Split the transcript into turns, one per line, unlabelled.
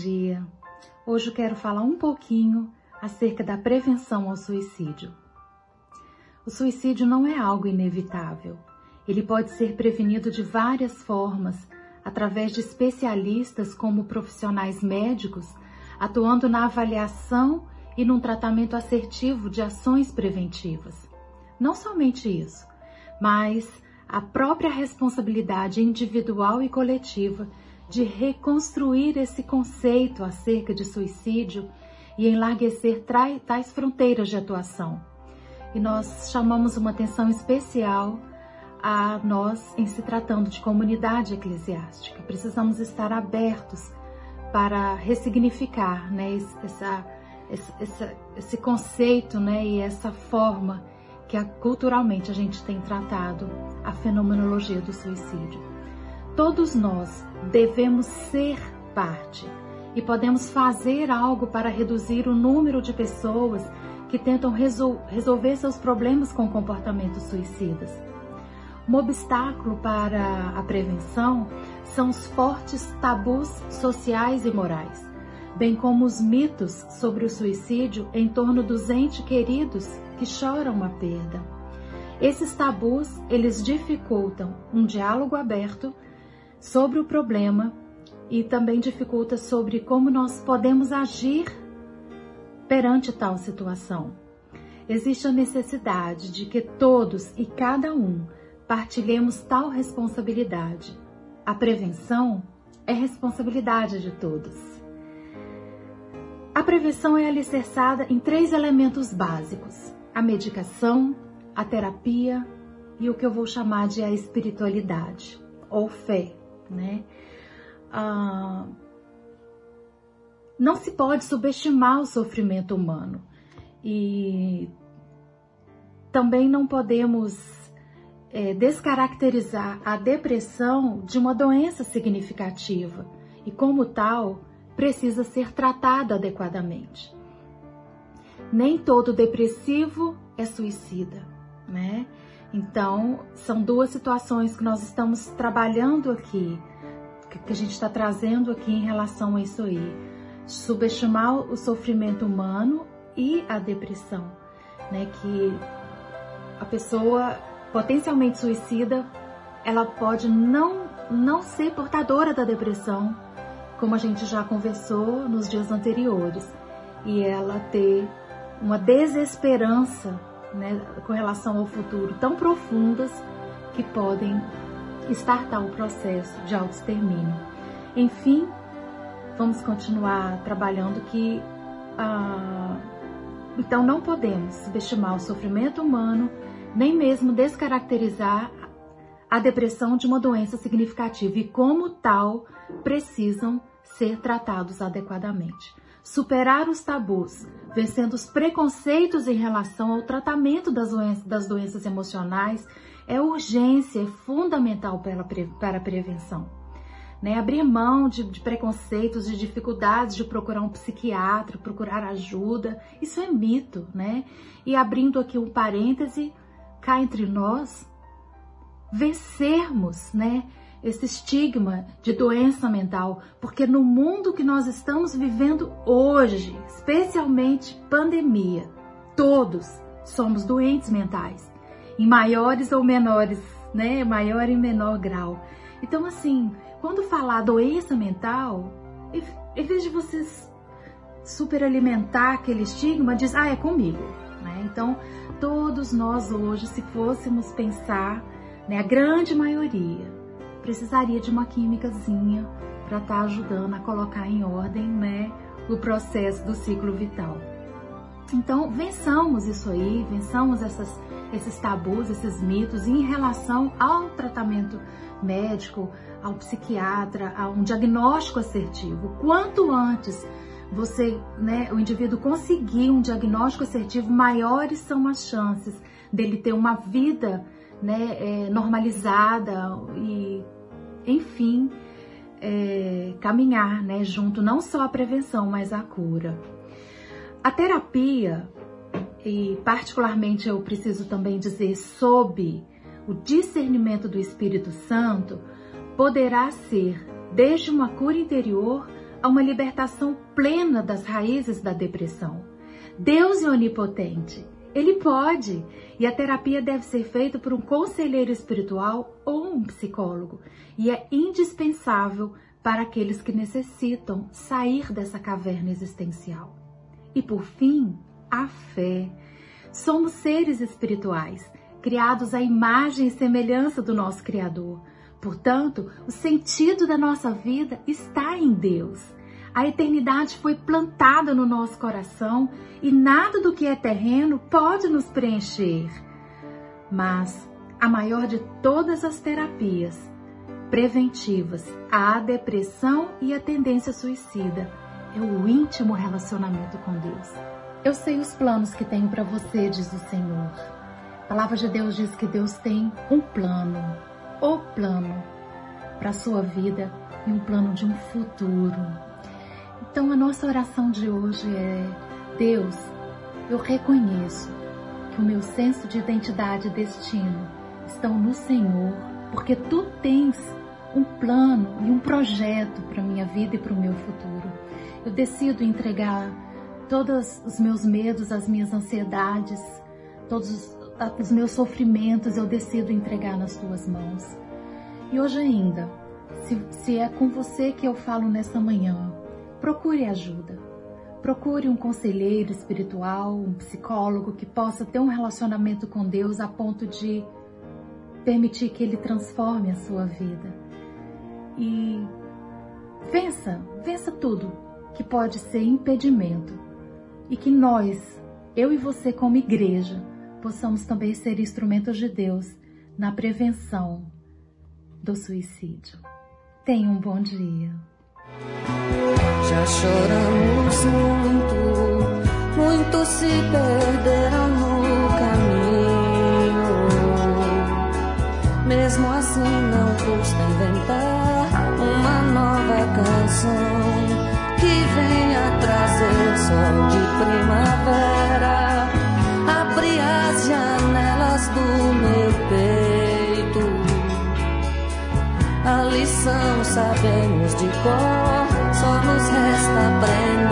dia. Hoje eu quero falar um pouquinho acerca da prevenção ao suicídio. O suicídio não é algo inevitável. Ele pode ser prevenido de várias formas, através de especialistas como profissionais médicos, atuando na avaliação e num tratamento assertivo de ações preventivas. Não somente isso, mas a própria responsabilidade individual e coletiva de reconstruir esse conceito acerca de suicídio e enlarguecer tais fronteiras de atuação. E nós chamamos uma atenção especial a nós em se tratando de comunidade eclesiástica. Precisamos estar abertos para ressignificar né, essa, esse, esse conceito né, e essa forma que culturalmente a gente tem tratado a fenomenologia do suicídio. Todos nós devemos ser parte e podemos fazer algo para reduzir o número de pessoas que tentam resol resolver seus problemas com comportamentos suicidas. Um obstáculo para a prevenção são os fortes tabus sociais e morais, bem como os mitos sobre o suicídio em torno dos entes queridos que choram a perda. Esses tabus, eles dificultam um diálogo aberto sobre o problema e também dificulta sobre como nós podemos agir perante tal situação. Existe a necessidade de que todos e cada um partilhemos tal responsabilidade. A prevenção é responsabilidade de todos. A prevenção é alicerçada em três elementos básicos: a medicação, a terapia e o que eu vou chamar de a espiritualidade ou fé né? Ah, não se pode subestimar o sofrimento humano e também não podemos é, descaracterizar a depressão de uma doença significativa e, como tal, precisa ser tratada adequadamente. Nem todo depressivo é suicida, né? Então, são duas situações que nós estamos trabalhando aqui, que a gente está trazendo aqui em relação a isso aí. Subestimar o sofrimento humano e a depressão, né? Que a pessoa potencialmente suicida, ela pode não, não ser portadora da depressão, como a gente já conversou nos dias anteriores, e ela ter uma desesperança né, com relação ao futuro tão profundas que podem startar o processo de autoextermínio. Enfim, vamos continuar trabalhando que ah, então não podemos subestimar o sofrimento humano, nem mesmo descaracterizar a depressão de uma doença significativa e como tal precisam ser tratados adequadamente superar os tabus, vencendo os preconceitos em relação ao tratamento das doenças, das doenças emocionais, é urgência, é fundamental para, para a prevenção. Né? Abrir mão de, de preconceitos, de dificuldades de procurar um psiquiatra, procurar ajuda, isso é mito, né? E abrindo aqui um parêntese, cá entre nós, vencermos, né? Esse estigma de doença mental, porque no mundo que nós estamos vivendo hoje, especialmente pandemia, todos somos doentes mentais, em maiores ou menores, né, maior e menor grau. Então assim, quando falar doença mental, em vez de vocês superalimentar aquele estigma, diz, ah, é comigo, né? Então, todos nós hoje, se fôssemos pensar, né, a grande maioria, precisaria de uma químicazinha para estar tá ajudando a colocar em ordem né, o processo do ciclo vital. Então, vençamos isso aí, vençamos essas, esses tabus, esses mitos em relação ao tratamento médico, ao psiquiatra, a um diagnóstico assertivo. Quanto antes você, né, o indivíduo conseguir um diagnóstico assertivo, maiores são as chances dele ter uma vida né, é, normalizada e, enfim, é, caminhar né, junto não só à prevenção, mas à cura. A terapia, e particularmente eu preciso também dizer sob o discernimento do Espírito Santo, poderá ser desde uma cura interior a uma libertação plena das raízes da depressão. Deus é onipotente. Ele pode. E a terapia deve ser feita por um conselheiro espiritual ou um psicólogo. E é indispensável para aqueles que necessitam sair dessa caverna existencial. E por fim, a fé. Somos seres espirituais, criados à imagem e semelhança do nosso Criador. Portanto, o sentido da nossa vida está em Deus. A eternidade foi plantada no nosso coração e nada do que é terreno pode nos preencher. Mas a maior de todas as terapias preventivas à depressão e à tendência suicida é o íntimo relacionamento com Deus. Eu sei os planos que tenho para você, diz o Senhor. A palavra de Deus diz que Deus tem um plano, o plano para a sua vida e um plano de um futuro. Então a nossa oração de hoje é: Deus, eu reconheço que o meu senso de identidade e destino estão no Senhor, porque tu tens um plano e um projeto para minha vida e para o meu futuro. Eu decido entregar todos os meus medos, as minhas ansiedades, todos os, os meus sofrimentos, eu decido entregar nas tuas mãos. E hoje ainda, se, se é com você que eu falo nessa manhã, procure ajuda. Procure um conselheiro espiritual, um psicólogo que possa ter um relacionamento com Deus a ponto de permitir que Ele transforme a sua vida e vença, vença tudo que pode ser impedimento e que nós, eu e você como igreja, possamos também ser instrumentos de Deus na prevenção do suicídio. Tenha um bom dia.
Choramos muito, muitos se perderam no caminho. Mesmo assim, não custa inventar canção que venha trazer sol de primavera. Abre as janelas do meu peito. A lição sabemos de cor, só nos resta aprender.